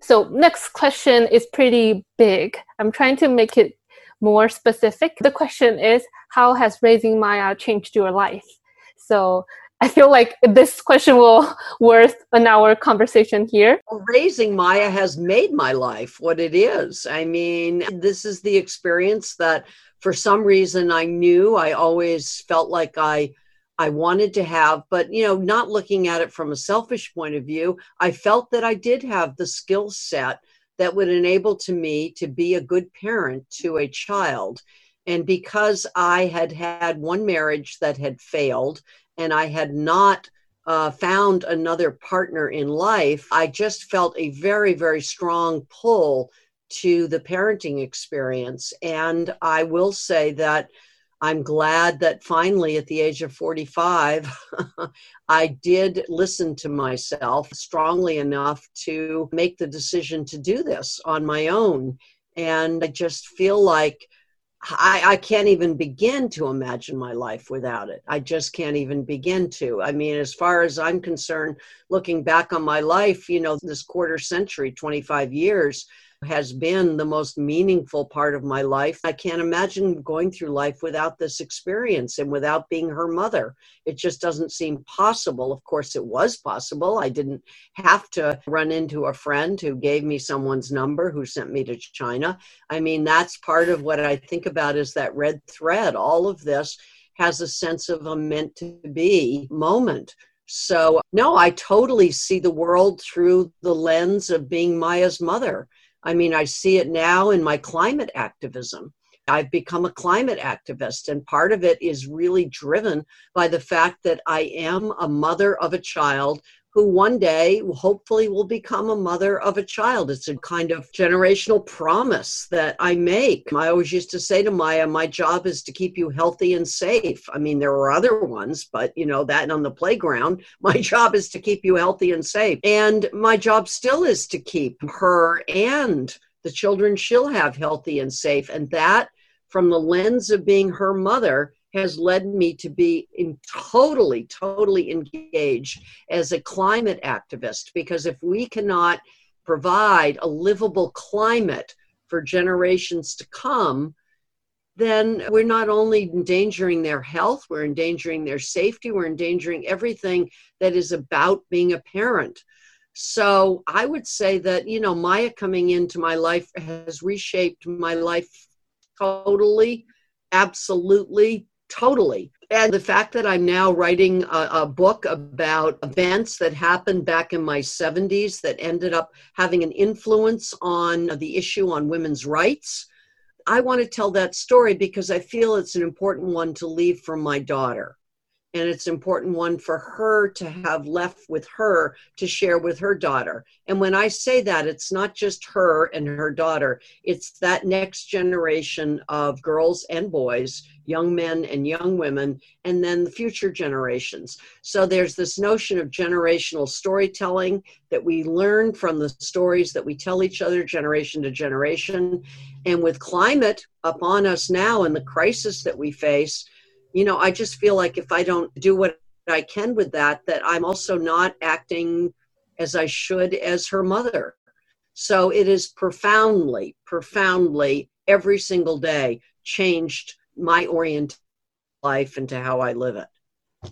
So, next question is pretty big. I'm trying to make it more specific. The question is How has raising Maya changed your life? So, I feel like this question will worth an hour conversation here. Raising Maya has made my life what it is. I mean, this is the experience that for some reason I knew I always felt like I I wanted to have, but you know, not looking at it from a selfish point of view, I felt that I did have the skill set that would enable to me to be a good parent to a child. And because I had had one marriage that had failed and I had not uh, found another partner in life, I just felt a very, very strong pull to the parenting experience. And I will say that I'm glad that finally, at the age of 45, I did listen to myself strongly enough to make the decision to do this on my own. And I just feel like I, I, can't even begin to imagine my life without it. I just can't even begin to. I mean, as far as I'm concerned, looking back on my life, you know, this quarter century, 25 years, has been the most meaningful part of my life. I can't imagine going through life without this experience and without being her mother. It just doesn't seem possible. Of course, it was possible. I didn't have to run into a friend who gave me someone's number who sent me to China. I mean, that's part of what I think about is that red thread. All of this has a sense of a meant to be moment. So, no, I totally see the world through the lens of being Maya's mother. I mean, I see it now in my climate activism. I've become a climate activist, and part of it is really driven by the fact that I am a mother of a child who one day hopefully will become a mother of a child. It's a kind of generational promise that I make. I always used to say to Maya, my job is to keep you healthy and safe. I mean, there were other ones, but you know, that on the playground, my job is to keep you healthy and safe. And my job still is to keep her and the children she'll have healthy and safe. And that, from the lens of being her mother, has led me to be in totally, totally engaged as a climate activist. Because if we cannot provide a livable climate for generations to come, then we're not only endangering their health, we're endangering their safety, we're endangering everything that is about being a parent. So I would say that, you know, Maya coming into my life has reshaped my life totally, absolutely, totally. And the fact that I'm now writing a, a, book about events that happened back in my 70s that ended up having an influence on the issue on women's rights, I want to tell that story because I feel it's an important one to leave for my daughter and it's important one for her to have left with her to share with her daughter. And when i say that it's not just her and her daughter it's that next generation of girls and boys young men and young women and then the future generations. So there's this notion of generational storytelling that we learn from the stories that we tell each other generation to generation. And with climate upon us now and the crisis that we face you know, I just feel like if I don't do what I can with that, that I'm also not acting as I should as her mother. So it is profoundly, profoundly every single day changed my orientation life into how I live it.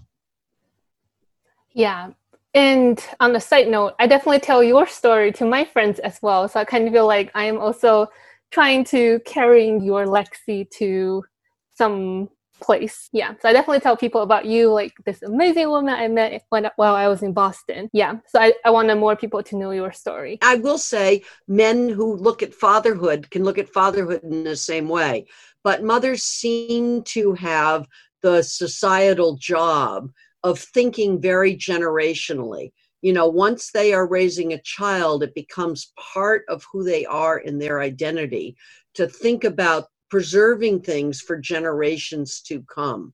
Yeah. And on a side note, I definitely tell your story to my friends as well. So I kind of feel like I am also trying to carrying your legacy to some place. Yeah. So I definitely tell people about you, like this amazing woman I met when while I was in Boston. Yeah. So I, I wanted more people to know your story. I will say men who look at fatherhood can look at fatherhood in the same way. But mothers seem to have the societal job of thinking very generationally. You know, once they are raising a child, it becomes part of who they are in their identity to think about preserving things for generations to come.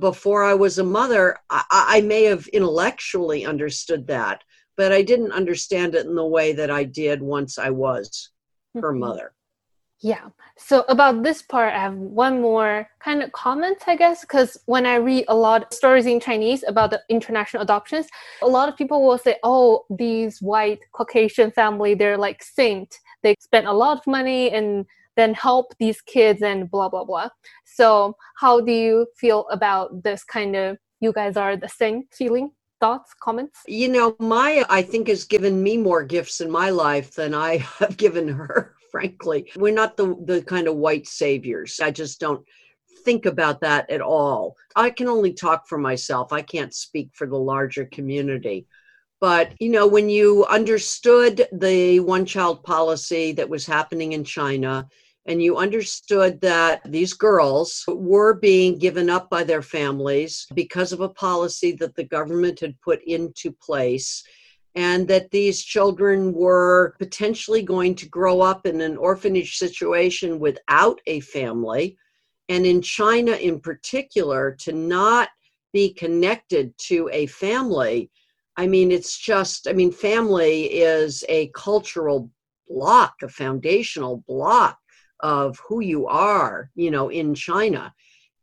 before I was a mother, I, I may have intellectually understood that, but I didn't understand it in the way that I did once I was her Mhm. mother. Yeah. So about this part, I have one more kind of comment, I guess, because when I read a lot of stories in Chinese about the international adoptions, a lot of people will say, "Oh, these white Caucasian family, they're like saint. They spend a lot of money and then help these kids and blah blah blah." So how do you feel about this kind of? You guys are the same feeling, thoughts, comments? You know, Maya, I think, has given me more gifts in my life than I have given her, frankly. We're not the, the kind of white saviors. I just don't think about that at all. I can only talk for myself, I can't speak for the larger community. But, you know, when you understood the one child policy that was happening in China, and you understood that these girls were being given up by their families because of a policy that the government had put into place and that these children were potentially going to grow up in an orphanage situation without a family and in China in particular to not be connected to a family. I mean it's just I mean family is a cultural block a foundational block of who you are, you know, in China.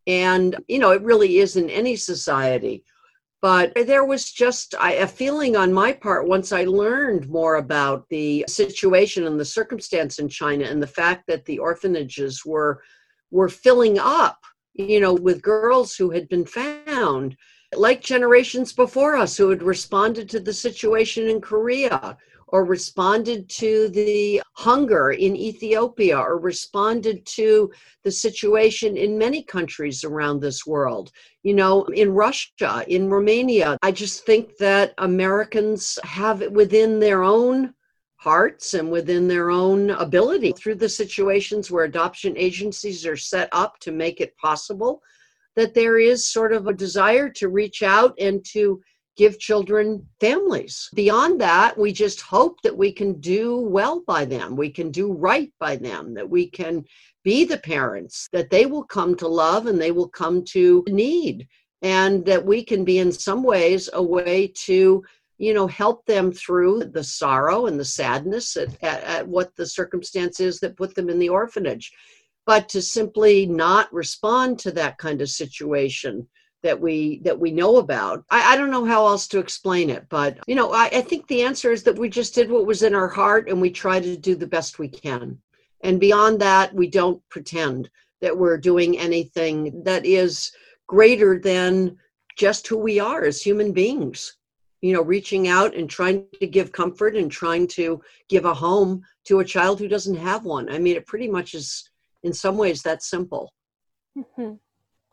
And, you know, it really is in any society. But there was just a feeling on my part once I learned more about the situation and the circumstance in China and the fact that the orphanages were were filling up, you know, with girls who had been found, like generations before us who had responded to the situation in Korea or responded to the hunger in Ethiopia or responded to the situation in many countries around this world. You know, in Russia, in Romania, I just think that Americans have it within their own hearts and within their own ability through the situations where adoption agencies are set up to make it possible that there is sort of a desire to reach out and to give children families. Beyond that, we just hope that we can do well by them, we can do right by them, that we can be the parents that they will come to love and they will come to need, and that we can be in some ways a way to you know help them through the sorrow and the sadness at, at, at what the circumstance is that put them in the orphanage but to simply not respond to that kind of situation that we that we know about. I, I, don't know how else to explain it but you know I, I think the answer is that we just did what was in our heart and we try to do the best we can. And beyond that we don't pretend that we're doing anything that is greater than just who we are as human beings. You know reaching out and trying to give comfort and trying to give a home to a child who doesn't have one. I mean it pretty much is in some ways that simple. Mm-hmm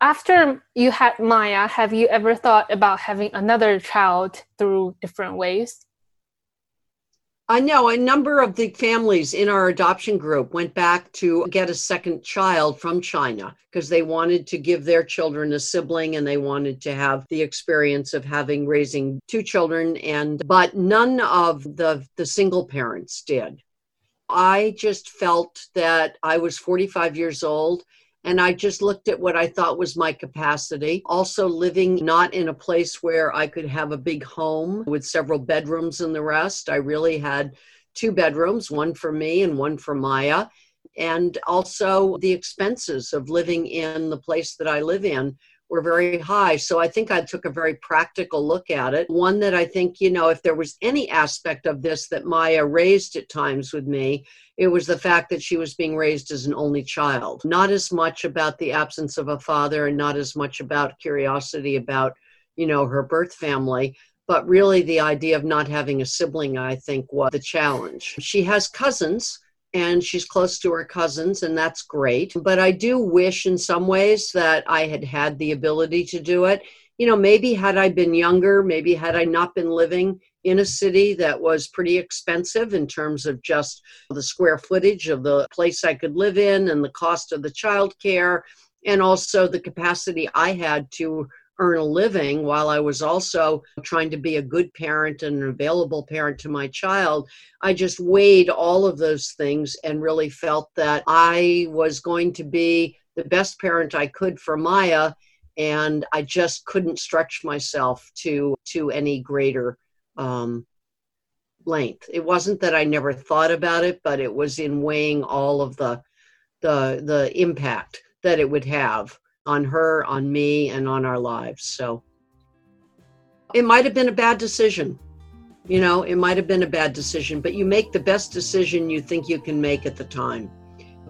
after you had Maya, have you ever thought about having another child through different ways? I know a number of the families in our adoption group went back to get a second child from China because they wanted to give their children a sibling and they wanted to have the experience of having raising two children and but none of the the single parents did. I just felt that I was 45 years old and I just looked at what I thought was my capacity. Also, living not in a place where I could have a big home with several bedrooms and the rest. I really had two bedrooms, one for me and one for Maya. And also, the expenses of living in the place that I live in were very high. So I think I took a very practical look at it. One that I think, you know, if there was any aspect of this that Maya raised at times with me, it was the fact that she was being raised as an only child. Not as much about the absence of a father and not as much about curiosity about, you know, her birth family. But really, the idea of not having a sibling, I think, was the challenge. She has cousins, and she's close to her cousins, and that's great. But I do wish in some ways that I had had the ability to do it. You know, maybe had I been younger, maybe had I not been living in a city that was pretty expensive in terms of just the square footage of the place I could live in and the cost of the childcare, and also the capacity I had to earn a living while I was also trying to be a good parent and an available parent to my child. I just weighed all of those things and really felt that I was going to be the best parent I could for Maya and I just couldn't stretch myself to to any greater um, length. It wasn't that I never thought about it, but it was in weighing all of the the the impact that it would have on her, on me, and on our lives. So it might have been a bad decision. You know, it might have been a bad decision, but you make the best decision you think you can make at the time.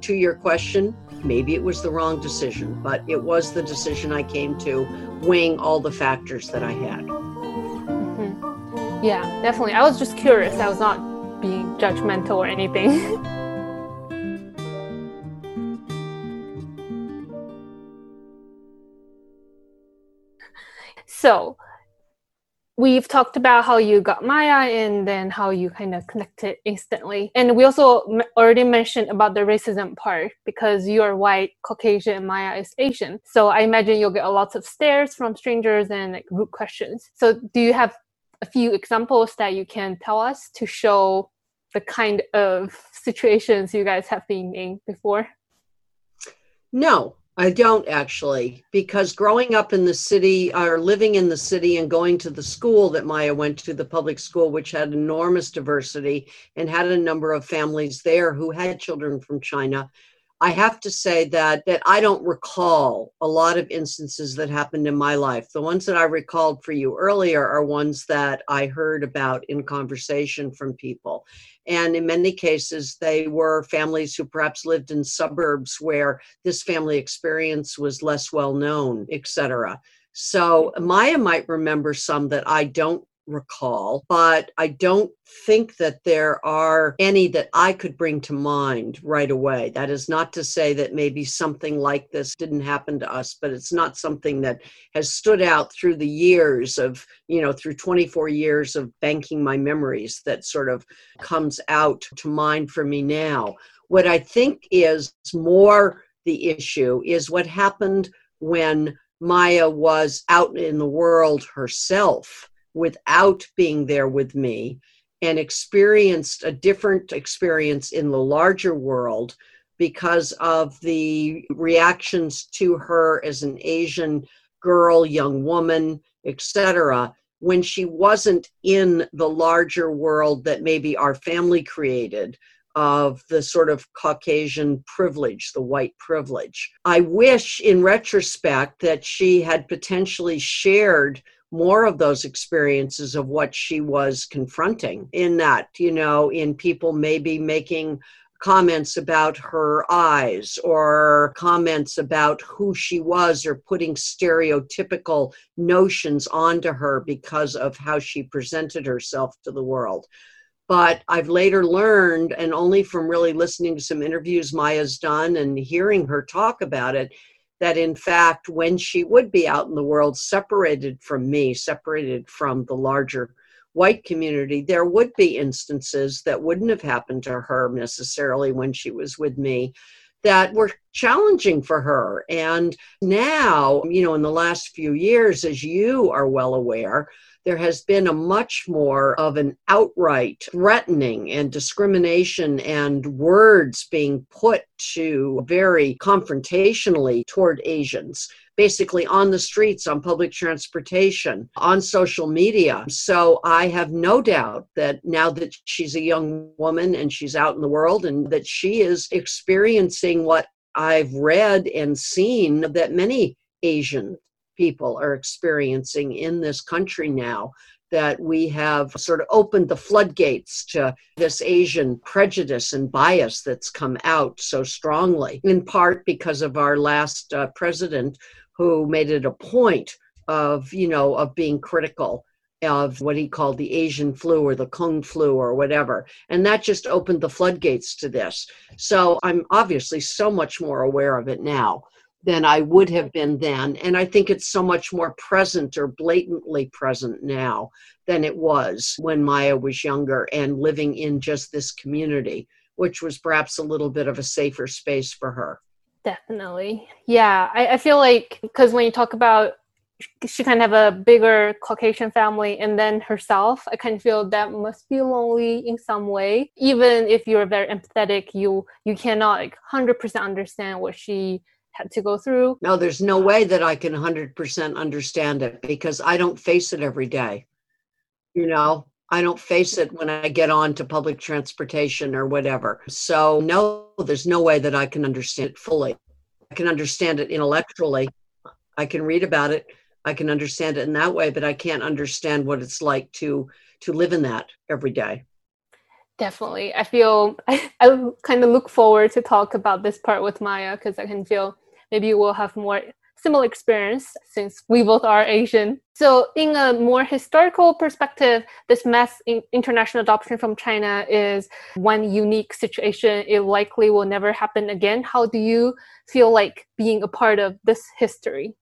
To your question, maybe it was the wrong decision, but it was the decision I came to, weighing all the factors that I had. Mm-hmm. Yeah, definitely. I was just curious. I was not being judgmental or anything. so, we've talked about how you got Maya and then how you kind of connected instantly. And we also already mentioned about the racism part because you are white, Caucasian, and Maya is Asian. So I imagine you'll get a lot of stares from strangers and like rude questions. So do you have a few examples that you can tell us to show the kind of situations you guys have been in before? No, I don't actually, because growing up in the city or living in the city and going to the school that Maya went to, the public school, which had enormous diversity and had a number of families there who had children from China, I have to say that that I don't recall a lot of instances that happened in my life. The ones that I recalled for you earlier are ones that I heard about in conversation from people. And in many cases, they were families who perhaps lived in suburbs where this family experience was less well known, etc. So Maya might remember some that I don't recall, but I don't think that there are any that I could bring to mind right away. That is not to say that maybe something like this didn't happen to us, but it's not something that has stood out through the years of, you know, through 24 years of banking my memories that sort of comes out to mind for me now. What I think is more the issue is what happened when Maya was out in the world herself without being there with me and experienced a different experience in the larger world because of the reactions to her as an Asian girl, young woman, etc., when she wasn't in the larger world that maybe our family created of the sort of Caucasian privilege, the white privilege. I wish, in retrospect, that she had potentially shared more of those experiences of what she was confronting in that, you know, in people maybe making comments about her eyes or comments about who she was or putting stereotypical notions onto her because of how she presented herself to the world. But I've later learned, and only from really listening to some interviews Maya's done and hearing her talk about it, that in fact, when she would be out in the world, separated from me, separated from the larger white community, there would be instances that wouldn't have happened to her necessarily when she was with me that were challenging for her. And now, you know, in the last few years, as you are well aware, there has been a much more of an outright threatening and discrimination and words being put to very confrontationally toward Asians basically on the streets, on public transportation, on social media. So I have no doubt that now that she's a young woman and she's out in the world and that she is experiencing what I've read and seen that many Asian people are experiencing in this country now that we have sort of opened the floodgates to this Asian prejudice and bias that's come out so strongly, in part because of our last uh, president who made it a point of, you know, of being critical of what he called the Asian flu or the Kung flu or whatever. And that just opened the floodgates to this. So I'm obviously so much more aware of it now than I would have been then. And I think it's so much more present or blatantly present now than it was when Maya was younger and living in just this community, which was perhaps a little bit of a safer space for her. Definitely. Yeah. I, I feel like, because when you talk about she kind of have a bigger Caucasian family and then herself, I kind of feel that must be lonely in some way. Even if you're very empathetic, you you cannot like hundred percent understand what she had to go through? No, there's no way that I can 100% understand it because I don't face it every day. You know, I don't face it when I get on to public transportation or whatever. So, no, there's no way that I can understand it fully. I can understand it intellectually. I can read about it. I can understand it in that way, but I can't understand what it's like to to live in that every day. Definitely. I feel I, I kind of look forward to talk about this part with Maya because I can feel maybe we'll have more similar experience since we both are Asian. So, in a more historical perspective, this mass in international adoption from China is one unique situation. It likely will never happen again. How do you feel like being a part of this history?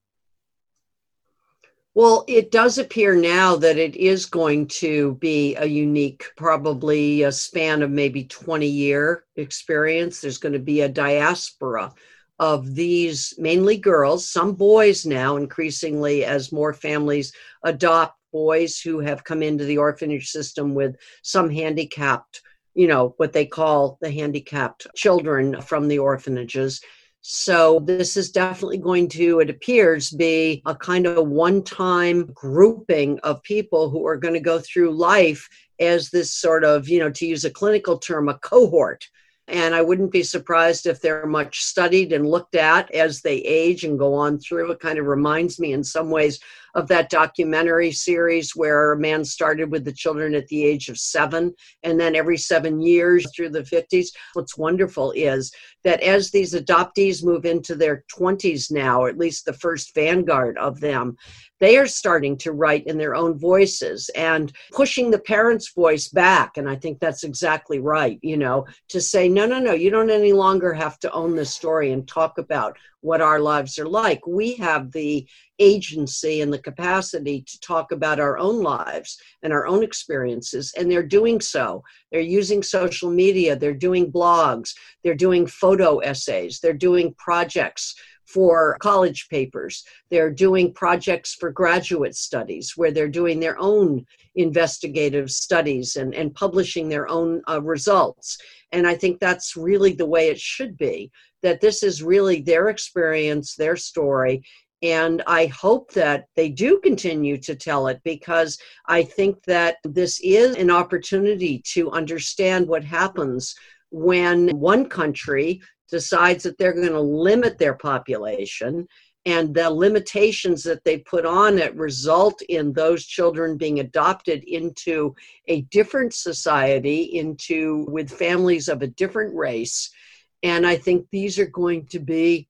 Well, it does appear now that it is going to be a unique, probably a span of maybe 20 year experience. There's going to be a diaspora of these mainly girls, some boys now, increasingly as more families adopt boys who have come into the orphanage system with some handicapped, you know, what they call the handicapped children from the orphanages. So, this is definitely going to, it appears, be a kind of one time grouping of people who are going to go through life as this sort of, you know, to use a clinical term, a cohort and I wouldn't be surprised if they're much studied and looked at as they age and go on through. It kind of reminds me in some ways of that documentary series where a man started with the children at the age of seven and then every seven years through the 50s. What's wonderful is that as these adoptees move into their 20s now, or at least the first vanguard of them, they are starting to write in their own voices and pushing the parents' voice back. And I think that's exactly right, you know, to say, no, no, no, you don't any longer have to own this story and talk about what our lives are like. We have the agency and the capacity to talk about our own lives and our own experiences, and they're doing so. They're using social media, they're doing blogs, they're doing photo essays, they're doing projects for college papers. They're doing projects for graduate studies where they're doing their own investigative studies and, and publishing their own uh, results. And I think that's really the way it should be that this is really their experience, their story. And I hope that they do continue to tell it because I think that this is an opportunity to understand what happens when one country decides that they're going to limit their population and the limitations that they put on it result in those children being adopted into a different society into with families of a different race and i think these are going to be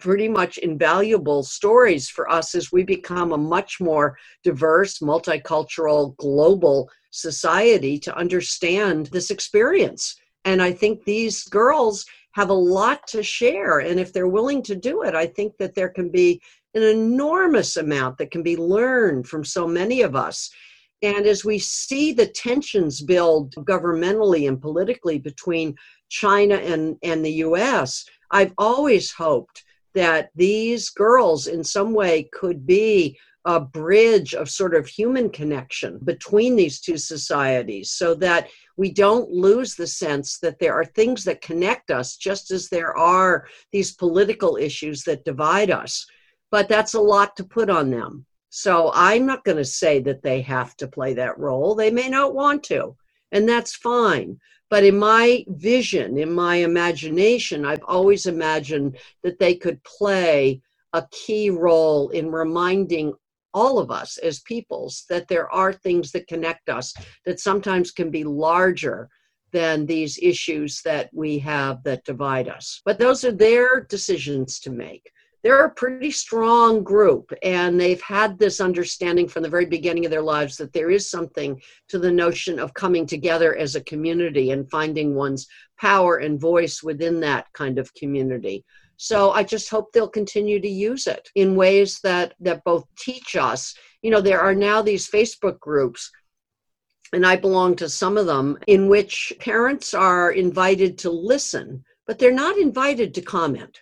pretty much invaluable stories for us as we become a much more diverse multicultural global society to understand this experience and i think these girls have a lot to share. And if they're willing to do it, I think that there can be an enormous amount that can be learned from so many of us. And as we see the tensions build governmentally and politically between China and, and the US, I've always hoped that these girls in some way could be a bridge of sort of human connection between these two societies so that we don't lose the sense that there are things that connect us just as there are these political issues that divide us. But that's a lot to put on them. So I'm not going to say that they have to play that role. They may not want to, and that's fine. But in my vision, in my imagination, I've always imagined that they could play a key role in reminding all of us as peoples that there are things that connect us that sometimes can be larger than these issues that we have that divide us. But those are their decisions to make. They're a pretty strong group, and they've had this understanding from the very beginning of their lives that there is something to the notion of coming together as a community and finding one's power and voice within that kind of community. So I just hope they'll continue to use it in ways that that both teach us. You know, there are now these Facebook groups and I belong to some of them in which parents are invited to listen, but they're not invited to comment.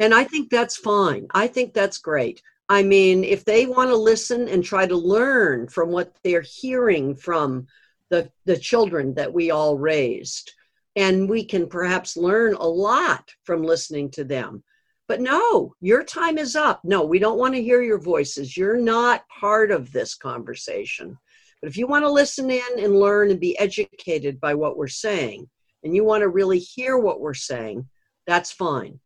And I think that's fine. I think that's great. I mean, if they want to listen and try to learn from what they're hearing from the, the children that we all raised, and we can perhaps learn a lot from listening to them. But no, your time is up. No, we don't want to hear your voices. You're not part of this conversation. But if you want to listen in and learn and be educated by what we're saying, and you want to really hear what we're saying, that's fine.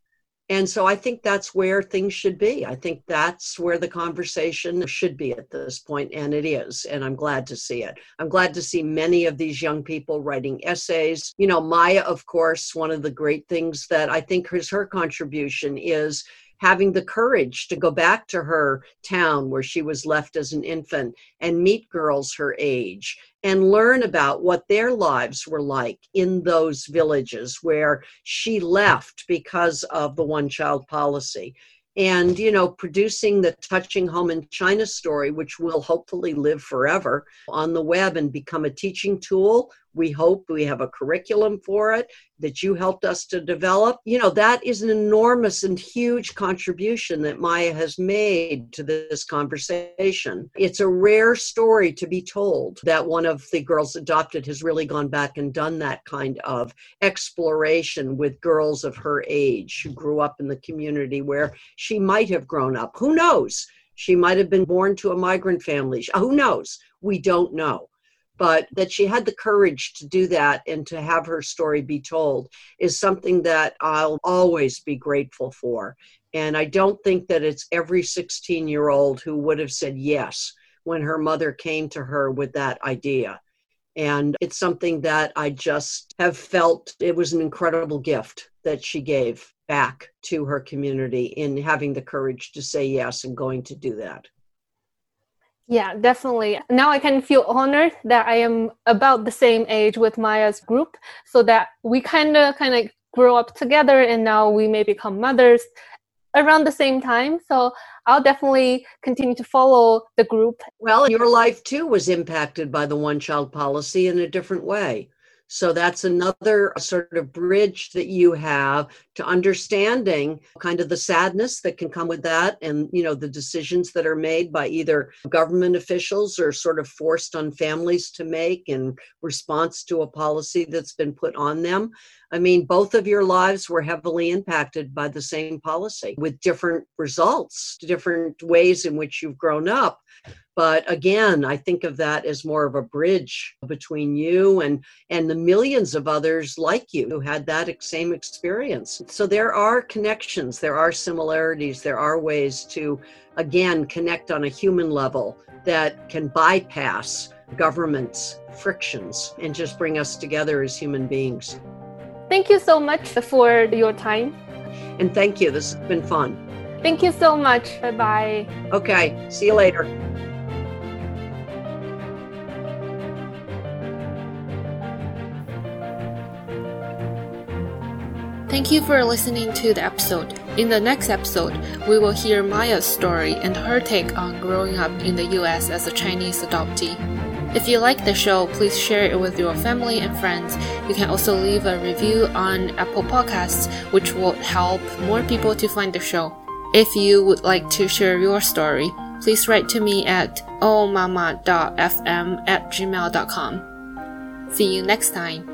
And so I think that's where things should be. I think that's where the conversation should be at this point, and it is. And I'm glad to see it. I'm glad to see many of these young people writing essays. You know, Maya, of course, one of the great things that I think is her contribution is having the courage to go back to her town where she was left as an infant and meet girls her age and learn about what their lives were like in those villages where she left because of the one child policy. And you know producing the touching home in china story which will hopefully live forever on the web and become a teaching tool we hope we have a curriculum for it that you helped us to develop. You know, that is an enormous and huge contribution that Maya has made to this conversation. It's a rare story to be told that one of the girls adopted has really gone back and done that kind of exploration with girls of her age who grew up in the community where she might have grown up. Who knows? She might have been born to a migrant family. Who knows? We don't know but that she had the courage to do that and to have her story be told is something that I'll always be grateful for. And I don't think that it's every 16 year old who would have said yes when her mother came to her with that idea. And it's something that I just have felt it was an incredible gift that she gave back to her community in having the courage to say yes and going to do that. Yeah, definitely. Now I can feel honored that I am about the same age with Maya's group, so that we kind of kind of grow up together, and now we may become mothers around the same time. So I'll definitely continue to follow the group. Well, your life too was impacted by the one child policy in a different way. So that's another sort of bridge that you have to understanding kind of the sadness that can come with that and you know the decisions that are made by either government officials or sort of forced on families to make in response to a policy that's been put on them. I mean, both of your lives were heavily impacted by the same policy with different results, different ways in which you've grown up. But again, I think of that as more of a bridge between you and, and the millions of others like you who had that same experience. So there are connections, there are similarities, there are ways to, again, connect on a human level that can bypass government's frictions and just bring us together as human beings. Thank you so much for your time. And thank you. This has been fun. Thank you so much. Bye bye. Okay. See you later. Thank you for listening to the episode. In the next episode, we will hear Maya's story and her take on growing up in the US as a Chinese adoptee. If you like the show, please share it with your family and friends. You can also leave a review on Apple Podcasts, which will help more people to find the show. If you would like to share your story, please write to me at ohmama.fm at gmail.com. See you next time.